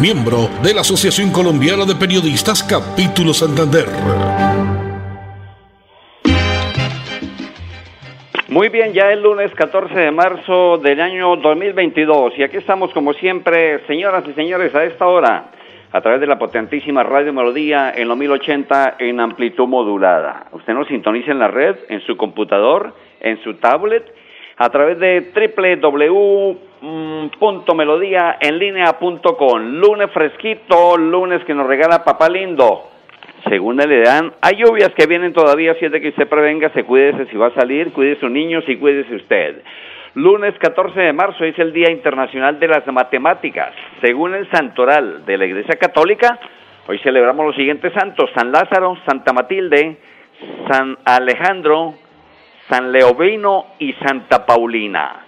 miembro de la Asociación Colombiana de Periodistas Capítulo Santander. Muy bien, ya el lunes 14 de marzo del año 2022 y aquí estamos como siempre, señoras y señores, a esta hora, a través de la potentísima Radio Melodía en los 1080 en amplitud modulada. Usted nos sintoniza en la red, en su computador, en su tablet, a través de www.melodíaenlinea.com. Lunes fresquito, lunes que nos regala Papá Lindo según le dan, hay lluvias que vienen todavía, así es de que usted prevenga, se cuídese si va a salir, cuide sus niños y cuídese usted. Lunes 14 de marzo es el Día Internacional de las Matemáticas. Según el santoral de la Iglesia Católica, hoy celebramos los siguientes santos, San Lázaro, Santa Matilde, San Alejandro, San Leovino y Santa Paulina.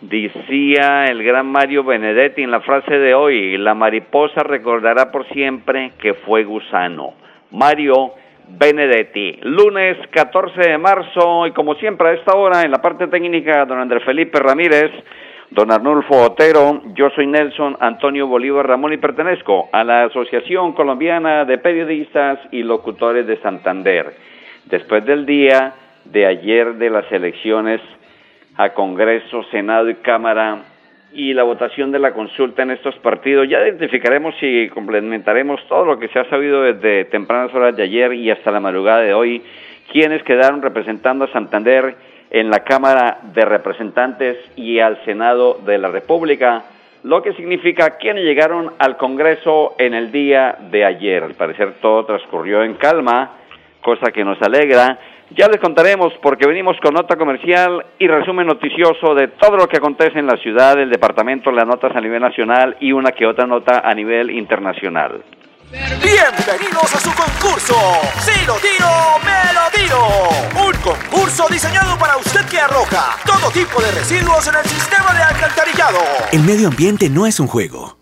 Decía el gran Mario Benedetti en la frase de hoy, la mariposa recordará por siempre que fue gusano. Mario Benedetti. Lunes 14 de marzo y como siempre a esta hora en la parte técnica don Andrés Felipe Ramírez, don Arnulfo Otero, yo soy Nelson Antonio Bolívar Ramón y pertenezco a la Asociación Colombiana de Periodistas y Locutores de Santander. Después del día de ayer de las elecciones a Congreso, Senado y Cámara y la votación de la consulta en estos partidos. Ya identificaremos y complementaremos todo lo que se ha sabido desde tempranas horas de ayer y hasta la madrugada de hoy, quienes quedaron representando a Santander en la Cámara de Representantes y al Senado de la República, lo que significa quienes llegaron al Congreso en el día de ayer. Al parecer todo transcurrió en calma, cosa que nos alegra ya les contaremos porque venimos con nota comercial y resumen noticioso de todo lo que acontece en la ciudad, el departamento, las notas a nivel nacional y una que otra nota a nivel internacional. Bienvenidos a su concurso. Si lo tiro, me lo tiro. Un concurso diseñado para usted que arroja todo tipo de residuos en el sistema de alcantarillado. El medio ambiente no es un juego.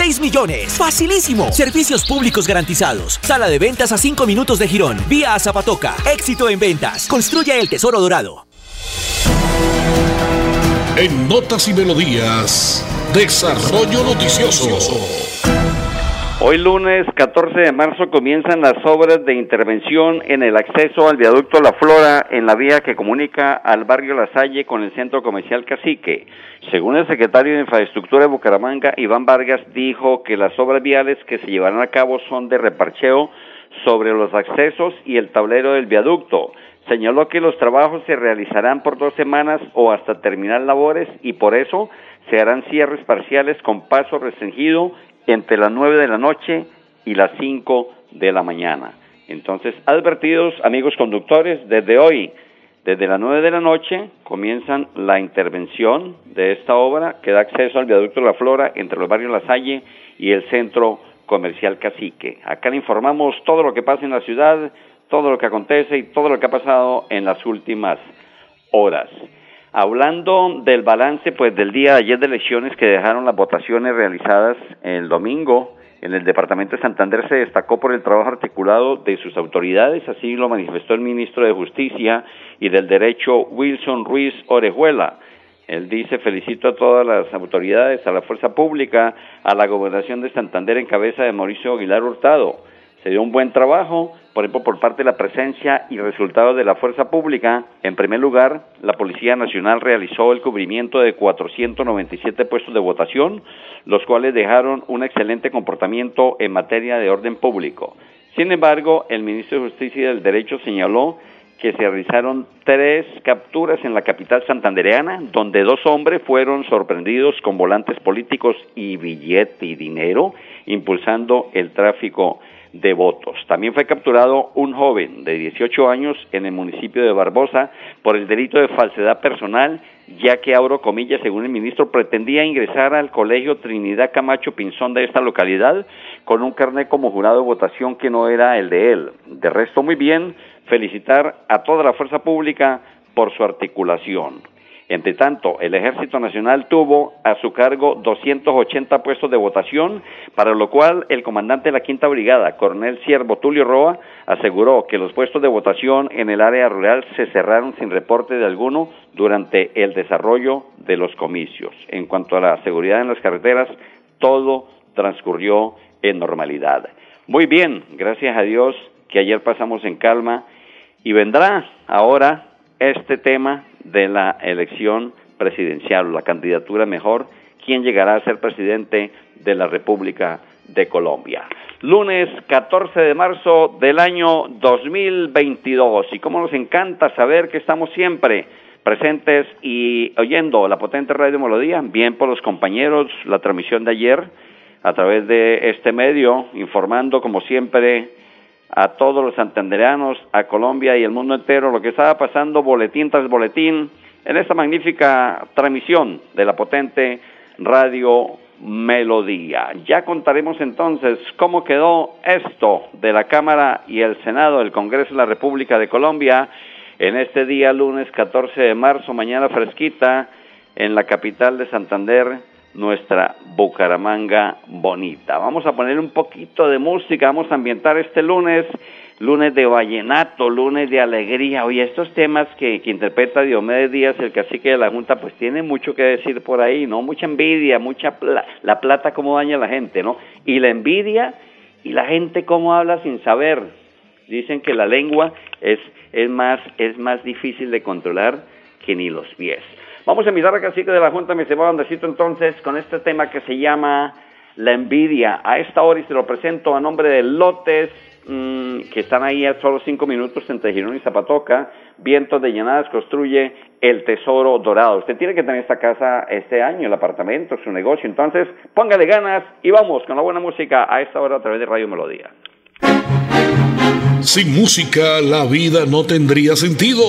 6 millones. Facilísimo. Servicios públicos garantizados. Sala de ventas a 5 minutos de Girón. Vía a Zapatoca. Éxito en ventas. Construye el tesoro dorado. En Notas y Melodías, Desarrollo Noticioso. Hoy lunes 14 de marzo comienzan las obras de intervención en el acceso al viaducto La Flora en la vía que comunica al barrio La Salle con el centro comercial Cacique. Según el secretario de Infraestructura de Bucaramanga, Iván Vargas, dijo que las obras viales que se llevarán a cabo son de reparcheo sobre los accesos y el tablero del viaducto. Señaló que los trabajos se realizarán por dos semanas o hasta terminar labores y por eso se harán cierres parciales con paso restringido entre las 9 de la noche y las 5 de la mañana. Entonces, advertidos, amigos conductores, desde hoy, desde las 9 de la noche, comienzan la intervención de esta obra que da acceso al viaducto de la Flora entre los barrios La Salle y el centro comercial Cacique. Acá le informamos todo lo que pasa en la ciudad, todo lo que acontece y todo lo que ha pasado en las últimas horas. Hablando del balance pues del día de ayer de elecciones que dejaron las votaciones realizadas el domingo en el departamento de Santander se destacó por el trabajo articulado de sus autoridades, así lo manifestó el ministro de Justicia y del Derecho Wilson Ruiz Orejuela. Él dice, felicito a todas las autoridades, a la fuerza pública, a la gobernación de Santander en cabeza de Mauricio Aguilar Hurtado. Se dio un buen trabajo, por ejemplo, por parte de la presencia y resultados de la fuerza pública. En primer lugar, la Policía Nacional realizó el cubrimiento de 497 puestos de votación, los cuales dejaron un excelente comportamiento en materia de orden público. Sin embargo, el ministro de Justicia y del Derecho señaló que se realizaron tres capturas en la capital santandereana, donde dos hombres fueron sorprendidos con volantes políticos y billete y dinero, impulsando el tráfico de votos. También fue capturado un joven de 18 años en el municipio de Barbosa por el delito de falsedad personal, ya que, abro comillas, según el ministro, pretendía ingresar al colegio Trinidad Camacho Pinzón de esta localidad con un carnet como jurado de votación que no era el de él. De resto, muy bien, felicitar a toda la fuerza pública por su articulación. Entre tanto, el Ejército Nacional tuvo a su cargo 280 puestos de votación, para lo cual el comandante de la Quinta Brigada, coronel Siervo Tulio Roa, aseguró que los puestos de votación en el área rural se cerraron sin reporte de alguno durante el desarrollo de los comicios. En cuanto a la seguridad en las carreteras, todo transcurrió en normalidad. Muy bien, gracias a Dios que ayer pasamos en calma y vendrá ahora este tema de la elección presidencial, la candidatura mejor, quién llegará a ser presidente de la República de Colombia. Lunes 14 de marzo del año 2022. Y como nos encanta saber que estamos siempre presentes y oyendo la potente radio Melodía, bien por los compañeros, la transmisión de ayer a través de este medio, informando como siempre a todos los santandereanos, a Colombia y el mundo entero lo que estaba pasando boletín tras boletín en esta magnífica transmisión de la potente radio Melodía. Ya contaremos entonces cómo quedó esto de la Cámara y el Senado del Congreso de la República de Colombia en este día lunes 14 de marzo, mañana fresquita, en la capital de Santander, nuestra Bucaramanga bonita. Vamos a poner un poquito de música, vamos a ambientar este lunes, lunes de vallenato, lunes de alegría. Oye, estos temas que, interpreta Diomedes Díaz, el cacique de la Junta, pues tiene mucho que decir por ahí, ¿no? Mucha envidia, mucha la plata cómo daña a la gente, ¿no? Y la envidia y la gente cómo habla sin saber. Dicen que la lengua es, es, más, es más difícil de controlar que ni los pies. Vamos a invitar a Cacique de la Junta, mi estimado Andresito, entonces, con este tema que se llama la envidia. A esta hora y se lo presento a nombre de Lotes, mmm, que están ahí a solo cinco minutos entre Girón y Zapatoca. Vientos de Llanadas construye el tesoro dorado. Usted tiene que tener esta casa este año, el apartamento, su negocio. Entonces, póngale ganas y vamos con la buena música a esta hora a través de Radio Melodía. Sin música, la vida no tendría sentido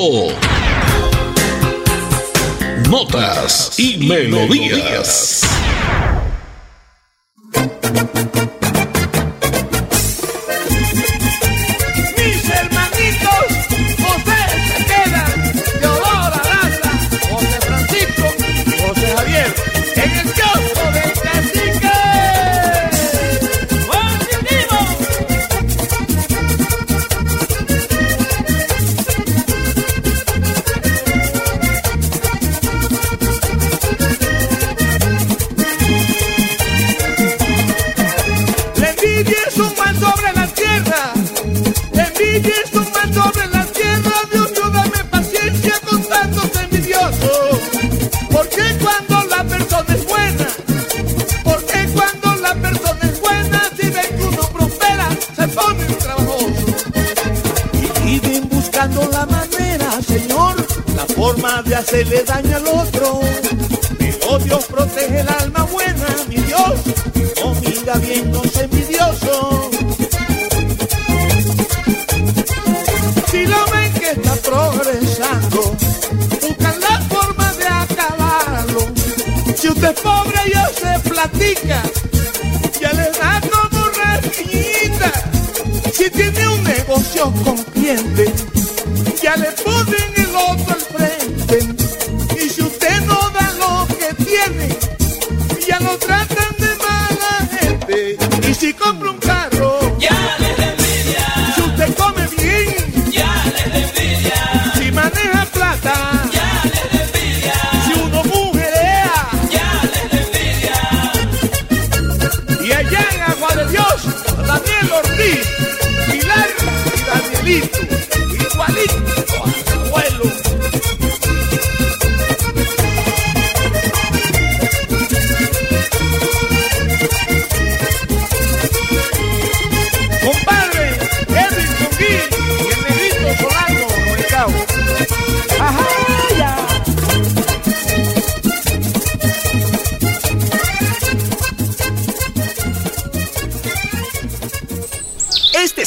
notas y melodías. Se le daña al otro. Pero Dios protege el alma buena, mi Dios. No mira bien los envidiosos. Si lo ven que está progresando, buscan la forma de acabarlo. Si usted es pobre, ya se platica. Ya le da como reseñita. Si tiene un negocio con cliente, ya le ponen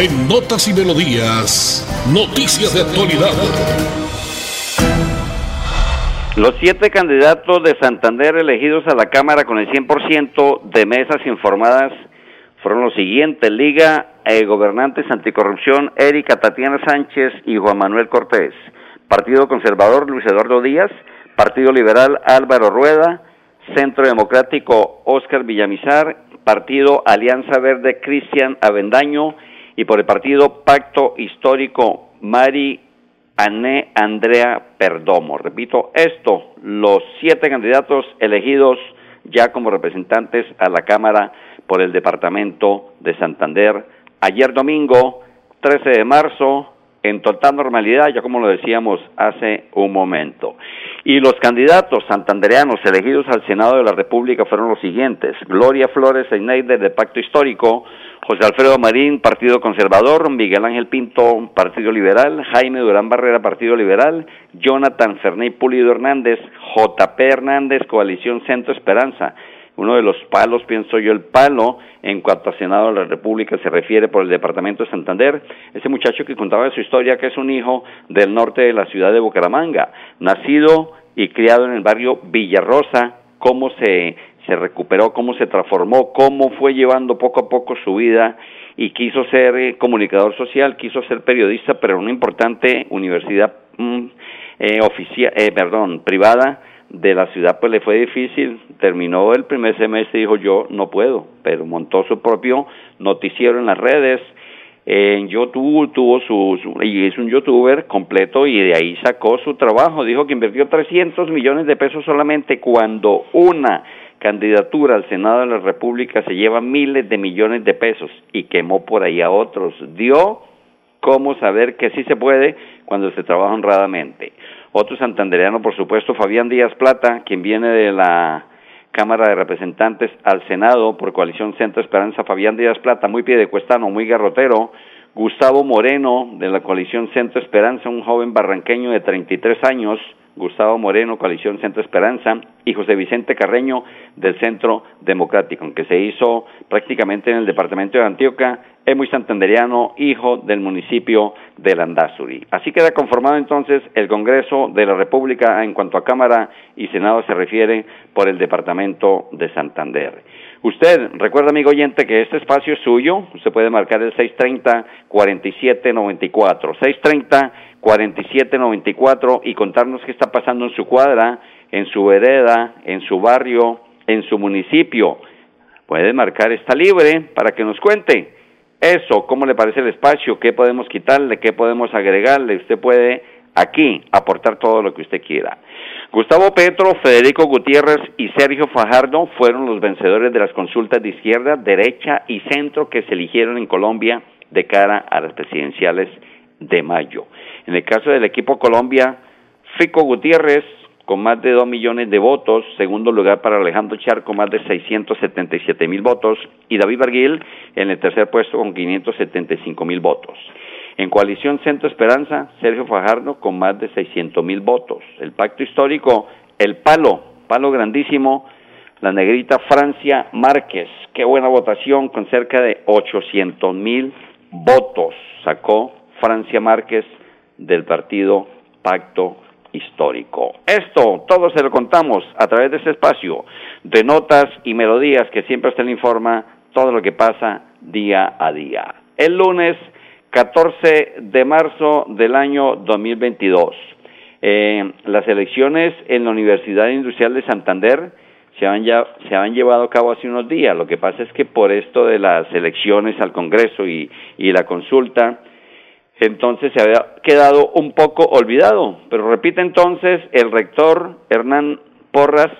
En Notas y Melodías, noticias de actualidad. Los siete candidatos de Santander elegidos a la Cámara con el 100% de mesas informadas fueron los siguientes. Liga eh, Gobernantes Anticorrupción, Erika Tatiana Sánchez y Juan Manuel Cortés. Partido Conservador, Luis Eduardo Díaz. Partido Liberal, Álvaro Rueda. Centro Democrático, Óscar Villamizar. Partido Alianza Verde, Cristian Avendaño. Y por el Partido Pacto Histórico, Mari Ané Andrea Perdomo. Repito esto, los siete candidatos elegidos ya como representantes a la Cámara por el Departamento de Santander. Ayer domingo, 13 de marzo, en total normalidad, ya como lo decíamos hace un momento. Y los candidatos santandereanos elegidos al Senado de la República fueron los siguientes. Gloria Flores Eineider de Pacto Histórico, José Alfredo Marín, Partido Conservador, Miguel Ángel Pinto, Partido Liberal, Jaime Durán Barrera, Partido Liberal, Jonathan Ferney Pulido Hernández, JP Hernández, Coalición Centro Esperanza. Uno de los palos, pienso yo, el palo en cuanto a Senado de la República se refiere por el Departamento de Santander. Ese muchacho que contaba su historia, que es un hijo del norte de la ciudad de Bucaramanga, nacido y criado en el barrio Villarrosa, cómo se se recuperó, cómo se transformó, cómo fue llevando poco a poco su vida y quiso ser eh, comunicador social, quiso ser periodista, pero en una importante universidad mm, eh, oficial, eh, perdón, privada de la ciudad, pues le fue difícil. Terminó el primer semestre y dijo yo no puedo, pero montó su propio noticiero en las redes. En YouTube tuvo su, su, y es un youtuber completo y de ahí sacó su trabajo. Dijo que invirtió 300 millones de pesos solamente cuando una candidatura al Senado de la República se lleva miles de millones de pesos y quemó por ahí a otros. Dio cómo saber que sí se puede cuando se trabaja honradamente. Otro santandereano, por supuesto, Fabián Díaz Plata, quien viene de la Cámara de Representantes al Senado por coalición Centro Esperanza, Fabián Díaz Plata, muy piedecuestano, muy garrotero. Gustavo Moreno, de la coalición Centro Esperanza, un joven barranqueño de 33 años, Gustavo Moreno, Coalición Centro Esperanza, y José Vicente Carreño del Centro Democrático, aunque se hizo prácticamente en el departamento de Antioquia, es muy santanderiano, hijo del municipio de Landazuri. Así queda conformado entonces el Congreso de la República en cuanto a Cámara y Senado se refiere por el departamento de Santander. Usted, recuerda, amigo oyente, que este espacio es suyo. Usted puede marcar el 630-4794. 630-4794 y contarnos qué está pasando en su cuadra, en su vereda, en su barrio, en su municipio. Puede marcar, está libre para que nos cuente. Eso, cómo le parece el espacio, qué podemos quitarle, qué podemos agregarle. Usted puede aquí aportar todo lo que usted quiera. Gustavo Petro, Federico Gutiérrez y Sergio Fajardo fueron los vencedores de las consultas de izquierda, derecha y centro que se eligieron en Colombia de cara a las presidenciales de mayo. En el caso del equipo Colombia, Fico Gutiérrez con más de 2 millones de votos, segundo lugar para Alejandro Char con más de 677 mil votos y David Barguil en el tercer puesto con 575 mil votos. En coalición Centro Esperanza, Sergio Fajardo con más de 600 mil votos. El pacto histórico, el palo, palo grandísimo, la negrita Francia Márquez. Qué buena votación, con cerca de 800 mil votos sacó Francia Márquez del partido Pacto Histórico. Esto, todo se lo contamos a través de ese espacio de notas y melodías que siempre usted le informa todo lo que pasa día a día. El lunes 14 de marzo del año 2022. Eh, las elecciones en la Universidad Industrial de Santander se han, ya, se han llevado a cabo hace unos días. Lo que pasa es que por esto de las elecciones al Congreso y, y la consulta, entonces se había quedado un poco olvidado. Pero repite entonces el rector Hernán Porras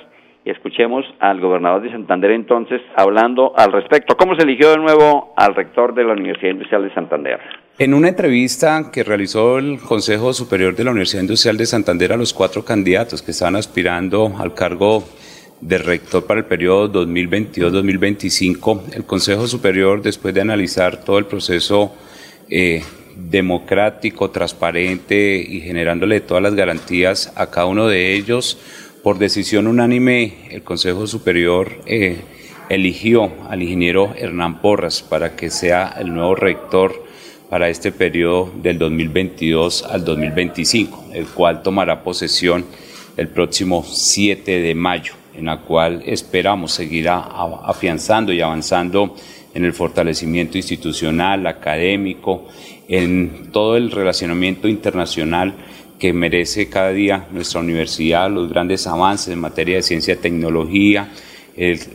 y escuchemos al gobernador de Santander entonces hablando al respecto. ¿Cómo se eligió de nuevo al rector de la Universidad Industrial de Santander? En una entrevista que realizó el Consejo Superior de la Universidad Industrial de Santander a los cuatro candidatos que estaban aspirando al cargo de rector para el periodo 2022-2025, el Consejo Superior, después de analizar todo el proceso eh, democrático, transparente y generándole todas las garantías a cada uno de ellos, por decisión unánime, el Consejo Superior eh, eligió al ingeniero Hernán Porras para que sea el nuevo rector para este periodo del 2022 al 2025, el cual tomará posesión el próximo 7 de mayo, en la cual esperamos seguir afianzando y avanzando en el fortalecimiento institucional, académico, en todo el relacionamiento internacional que merece cada día nuestra universidad, los grandes avances en materia de ciencia y tecnología,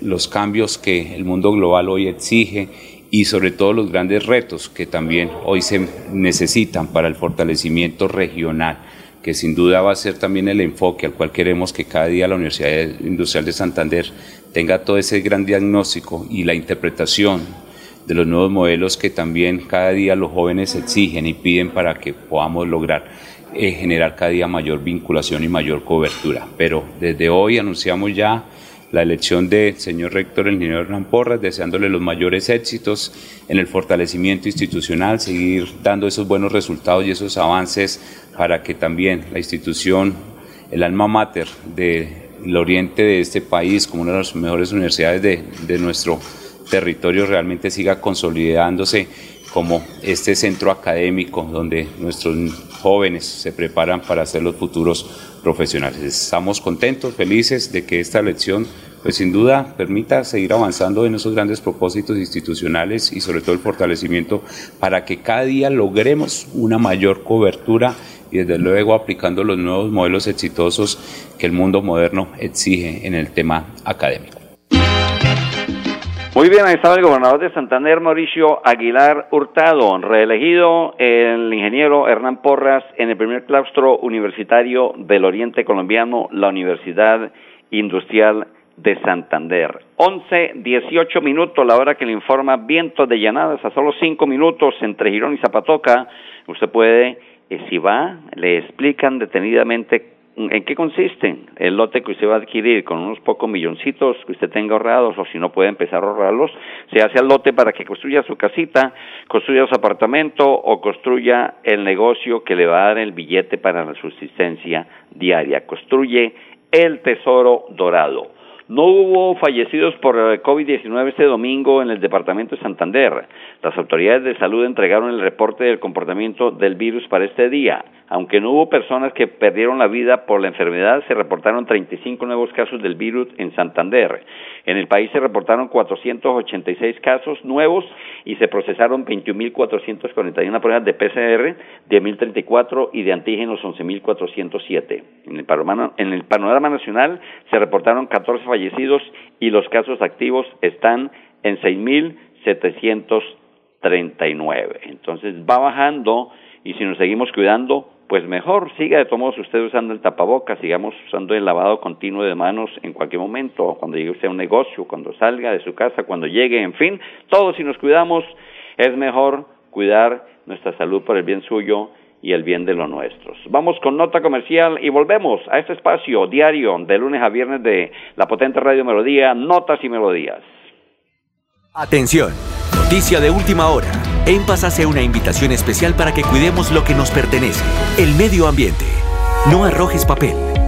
los cambios que el mundo global hoy exige y sobre todo los grandes retos que también hoy se necesitan para el fortalecimiento regional, que sin duda va a ser también el enfoque al cual queremos que cada día la Universidad Industrial de Santander tenga todo ese gran diagnóstico y la interpretación de los nuevos modelos que también cada día los jóvenes exigen y piden para que podamos lograr eh, generar cada día mayor vinculación y mayor cobertura. Pero desde hoy anunciamos ya la elección del señor rector, el ingeniero Hernán deseándole los mayores éxitos en el fortalecimiento institucional, seguir dando esos buenos resultados y esos avances para que también la institución, el alma mater del oriente de este país, como una de las mejores universidades de, de nuestro territorio, realmente siga consolidándose como este centro académico donde nuestros jóvenes se preparan para ser los futuros profesionales. Estamos contentos, felices de que esta elección, pues sin duda, permita seguir avanzando en esos grandes propósitos institucionales y sobre todo el fortalecimiento para que cada día logremos una mayor cobertura y desde luego aplicando los nuevos modelos exitosos que el mundo moderno exige en el tema académico. Muy bien, ahí estaba el gobernador de Santander, Mauricio Aguilar Hurtado, reelegido el ingeniero Hernán Porras en el primer claustro universitario del Oriente Colombiano, la Universidad Industrial de Santander. 11, 18 minutos, la hora que le informa vientos de llanadas, a solo 5 minutos entre Girón y Zapatoca. Usted puede, eh, si va, le explican detenidamente ¿En qué consiste el lote que usted va a adquirir con unos pocos milloncitos que usted tenga ahorrados o si no puede empezar a ahorrarlos? Se hace el lote para que construya su casita, construya su apartamento o construya el negocio que le va a dar el billete para la subsistencia diaria. Construye el tesoro dorado. No hubo fallecidos por COVID-19 este domingo en el departamento de Santander. Las autoridades de salud entregaron el reporte del comportamiento del virus para este día. Aunque no hubo personas que perdieron la vida por la enfermedad, se reportaron 35 nuevos casos del virus en Santander. En el país se reportaron 486 casos nuevos y se procesaron 21.441 pruebas de PCR, 10.034 y de antígenos 11.407. En el panorama, en el panorama nacional se reportaron 14 fallecidos y los casos activos están en 6.739. Entonces va bajando y si nos seguimos cuidando, pues mejor siga de todos usted usando el tapabocas, sigamos usando el lavado continuo de manos en cualquier momento, cuando llegue usted a un negocio, cuando salga de su casa, cuando llegue, en fin, todos si nos cuidamos es mejor cuidar nuestra salud por el bien suyo y el bien de los nuestros. Vamos con nota comercial y volvemos a este espacio diario de lunes a viernes de la potente Radio Melodía, Notas y Melodías. Atención, noticia de última hora. En Paz hace una invitación especial para que cuidemos lo que nos pertenece, el medio ambiente. No arrojes papel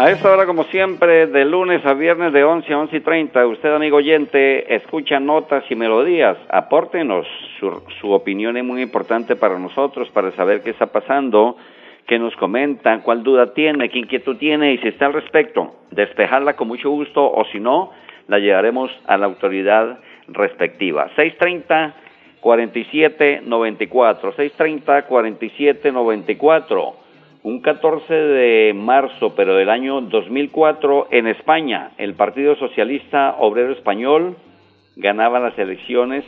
A esta hora, como siempre, de lunes a viernes de 11 a 11 y 30, usted, amigo oyente, escucha notas y melodías. Apórtenos, su, su opinión es muy importante para nosotros, para saber qué está pasando, qué nos comentan, cuál duda tiene, qué inquietud tiene y si está al respecto, despejarla con mucho gusto o si no, la llevaremos a la autoridad respectiva. 630 47 94, 630 47 94 un 14 de marzo, pero del año 2004, en España, el Partido Socialista Obrero Español ganaba las elecciones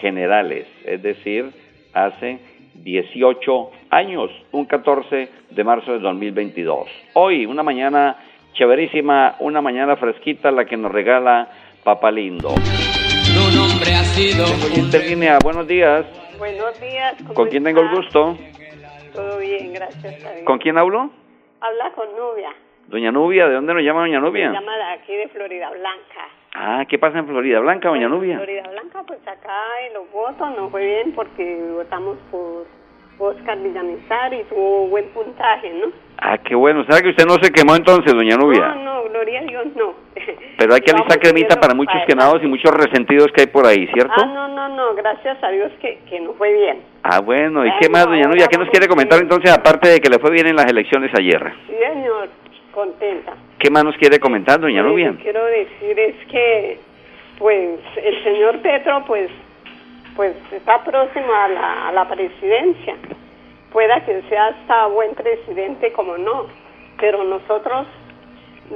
generales, es decir, hace 18 años, un 14 de marzo de 2022. Hoy, una mañana chéverísima, una mañana fresquita, la que nos regala Papa Lindo. Tu nombre ha sido Interlínea, buenos días. Buenos días. ¿cómo ¿Con quién tengo el gusto? Todo bien, gracias a Dios. ¿Con quién hablo? Habla con Nubia. Doña Nubia, ¿de dónde nos llama Doña Me Nubia? llama de aquí de Florida Blanca. Ah, ¿qué pasa en Florida Blanca, Doña Bueno, Nubia? Florida Blanca, pues acá en los votos no fue bien porque votamos por Oscar Villamizar y tuvo buen puntaje, ¿no? Ah, qué bueno. ¿Sabe que usted no se quemó entonces, Doña Nubia? No, no, gloria a Dios, no. Pero hay que alistar cremita para muchos para quemados y muchos resentidos que hay por ahí, ¿cierto? Ah, no, no, no, gracias a Dios que, que no fue bien. Ah, bueno. ¿Y qué Bueno, más, Doña Nubia? ¿Qué nos quiere comentar entonces, aparte de que le fue bien en las elecciones ayer? Sí, señor, contenta. ¿Qué más nos quiere comentar, Doña Lo que Nubia? quiero decir es que, pues, el señor Petro, pues, pues está próximo a la, presidencia. Pueda que sea hasta buen presidente como no, pero nosotros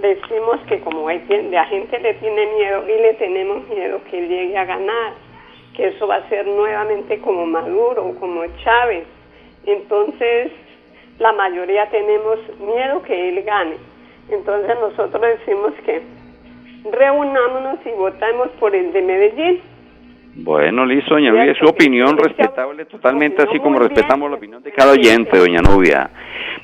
decimos que como hay, la gente le tiene miedo y le tenemos miedo que llegue a ganar, que eso va a ser nuevamente como Maduro, como Chávez. Entonces, la mayoría tenemos miedo que él gane. Entonces nosotros decimos que reunámonos y votamos por el de Medellín. Bueno, listo, Doña Nubia. Su opinión respetable totalmente, así como respetamos la opinión de cada oyente, Doña Nubia.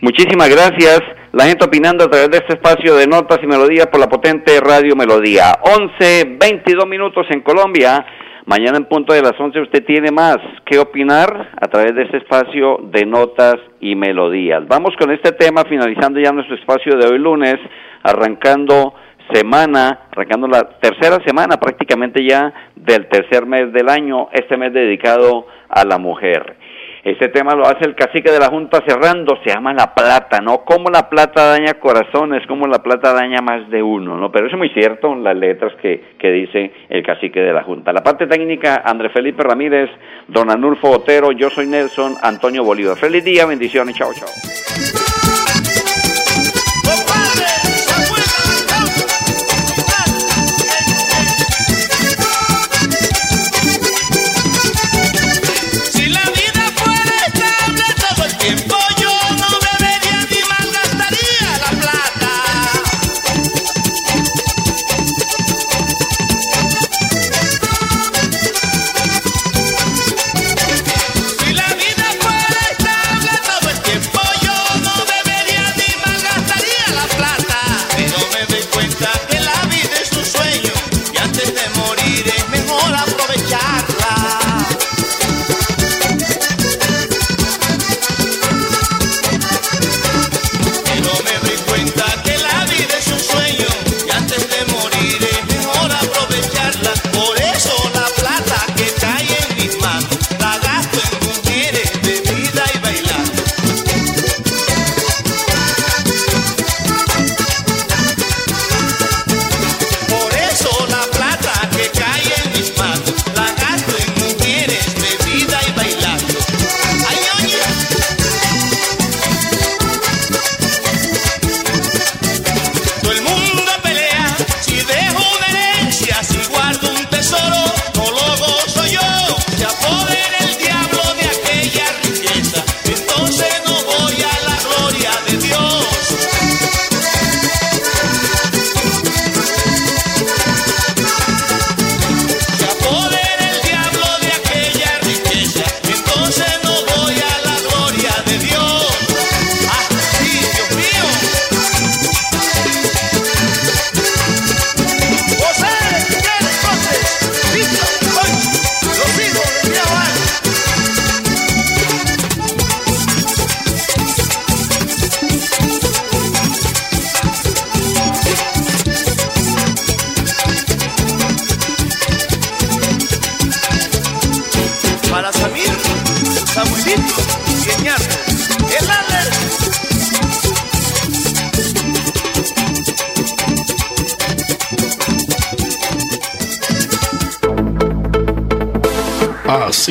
Muchísimas gracias. La gente opinando a través de este espacio de notas y melodías por la potente Radio Melodía. 11, 22 minutos en Colombia. Mañana en punto de las 11 usted tiene más que opinar a través de este espacio de notas y melodías. Vamos con este tema finalizando ya nuestro espacio de hoy lunes, arrancando semana, arrancando la tercera semana prácticamente ya del tercer mes del año, este mes dedicado a la mujer. Este tema lo hace el cacique de la Junta cerrando, se llama la plata, ¿no? Cómo la plata daña corazones, cómo la plata daña más de uno, ¿no? Pero es muy cierto, las letras que, que dice el cacique de la Junta. La parte técnica, André Felipe Ramírez, Don Anulfo Otero, yo soy Nelson Antonio Bolívar. Feliz día, bendiciones, chao, chao.